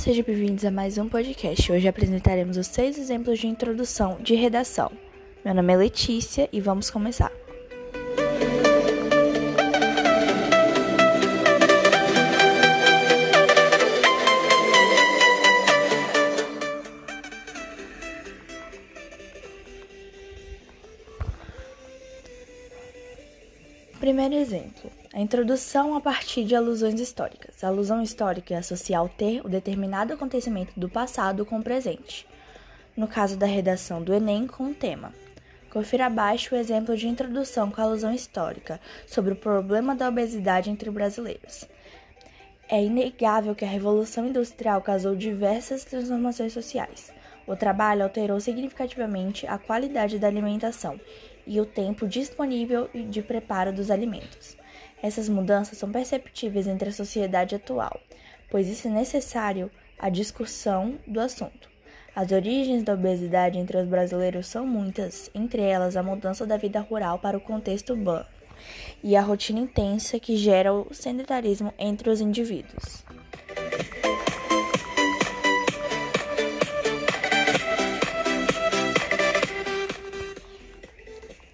Sejam bem-vindos a mais um podcast. Hoje apresentaremos os seis exemplos de introdução de redação. Meu nome é Letícia e vamos começar. Primeiro exemplo: a introdução a partir de alusões históricas. A alusão histórica é associar o ter o determinado acontecimento do passado com o presente. No caso da redação do Enem, com o tema. Confira abaixo o exemplo de introdução com alusão histórica sobre o problema da obesidade entre brasileiros. É inegável que a Revolução Industrial causou diversas transformações sociais. O trabalho alterou significativamente a qualidade da alimentação e o tempo disponível de preparo dos alimentos. Essas mudanças são perceptíveis entre a sociedade atual, pois isso é necessário à discussão do assunto. As origens da obesidade entre os brasileiros são muitas, entre elas a mudança da vida rural para o contexto urbano e a rotina intensa que gera o sedentarismo entre os indivíduos.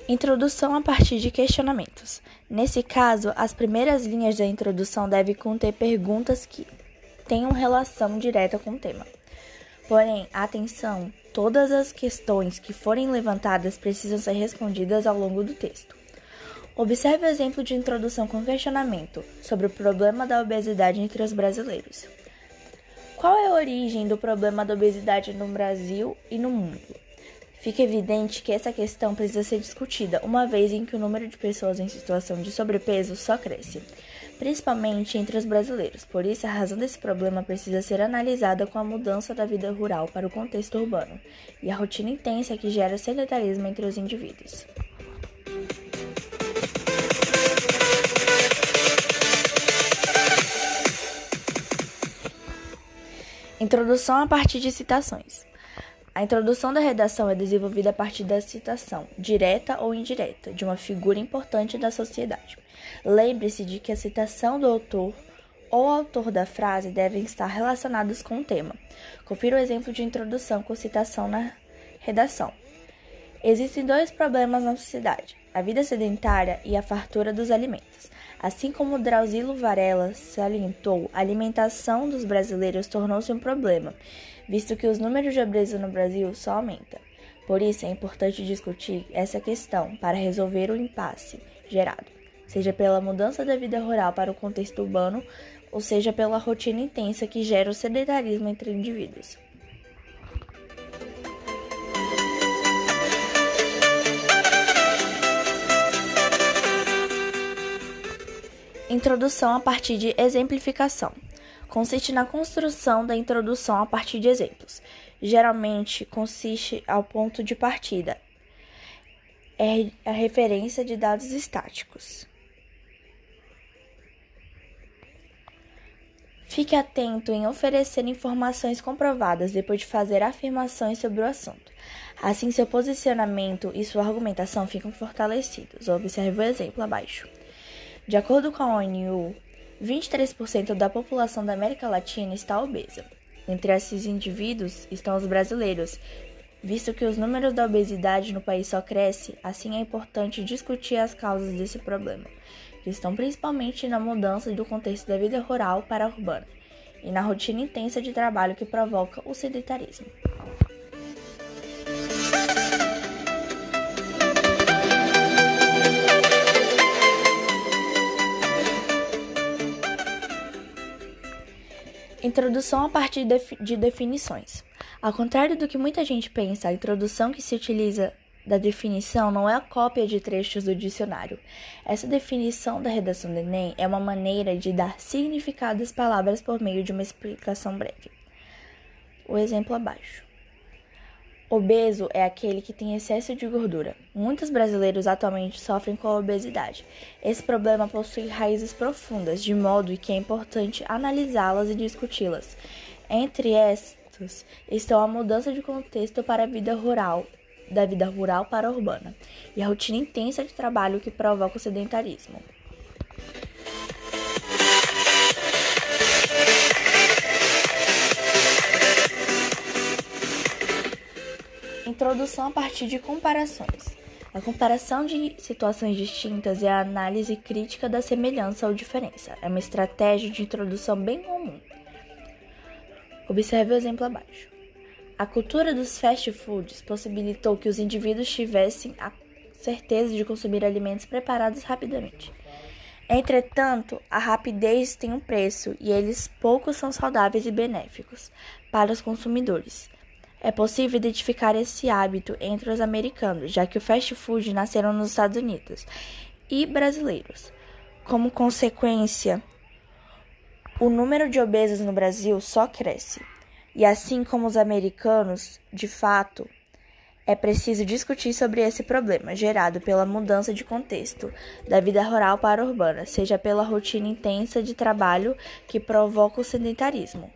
Introdução a partir de questionamentos. Nesse caso, as primeiras linhas da introdução devem conter perguntas que tenham relação direta com o tema. Porém, atenção, todas as questões que forem levantadas precisam ser respondidas ao longo do texto. Observe o exemplo de introdução com questionamento sobre o problema da obesidade entre os brasileiros. Qual é a origem do problema da obesidade no Brasil e no mundo? Fica evidente que essa questão precisa ser discutida, uma vez em que o número de pessoas em situação de sobrepeso só cresce, principalmente entre os brasileiros. Por isso, a razão desse problema precisa ser analisada com a mudança da vida rural para o contexto urbano e a rotina intensa que gera sedentarismo entre os indivíduos. Introdução a partir de citações. A introdução da redação é desenvolvida a partir da citação, direta ou indireta, de uma figura importante da sociedade. Lembre-se de que a citação do autor ou autor da frase devem estar relacionados com o tema. Confira o exemplo de introdução com citação na redação. Existem dois problemas na sociedade: a vida sedentária e a fartura dos alimentos. Assim como Drauzilo Varela salientou, a alimentação dos brasileiros tornou-se um problema, visto que os números de obesos no Brasil só aumentam. Por isso é importante discutir essa questão para resolver o impasse gerado, seja pela mudança da vida rural para o contexto urbano, ou seja pela rotina intensa que gera o sedentarismo entre indivíduos. Introdução a partir de exemplificação. Consiste na construção da introdução a partir de exemplos. Geralmente consiste ao ponto de partida. É a referência de dados estáticos. Fique atento em oferecer informações comprovadas depois de fazer afirmações sobre o assunto. Assim, seu posicionamento e sua argumentação ficam fortalecidos. Observe o exemplo abaixo. De acordo com a ONU, 23% da população da América Latina está obesa. Entre esses indivíduos estão os brasileiros. Visto que os números da obesidade no país só crescem, assim é importante discutir as causas desse problema, que estão principalmente na mudança do contexto da vida rural para a urbana e na rotina intensa de trabalho que provoca o sedentarismo. Introdução a partir de definições. Ao contrário do que muita gente pensa, a introdução que se utiliza da definição não é a cópia de trechos do dicionário. Essa definição da redação do Enem é uma maneira de dar significado às palavras por meio de uma explicação breve. O exemplo abaixo. Obeso é aquele que tem excesso de gordura. Muitos brasileiros atualmente sofrem com a obesidade. Esse problema possui raízes profundas, de modo que é importante analisá-las e discuti-las. Entre estas estão a mudança de contexto para a vida rural, da vida rural para a urbana, e a rotina intensa de trabalho que provoca o sedentarismo. Introdução a partir de comparações. A comparação de situações distintas e a análise crítica da semelhança ou diferença. É uma estratégia de introdução bem comum. Observe o exemplo abaixo. A cultura dos fast foods possibilitou que os indivíduos tivessem a certeza de consumir alimentos preparados rapidamente. Entretanto, a rapidez tem um preço e eles poucos são saudáveis e benéficos para os consumidores. É possível identificar esse hábito entre os americanos, já que o fast food nasceram nos Estados Unidos, e brasileiros. Como consequência, o número de obesos no Brasil só cresce. E assim como os americanos, de fato, é preciso discutir sobre esse problema gerado pela mudança de contexto da vida rural para urbana, seja pela rotina intensa de trabalho que provoca o sedentarismo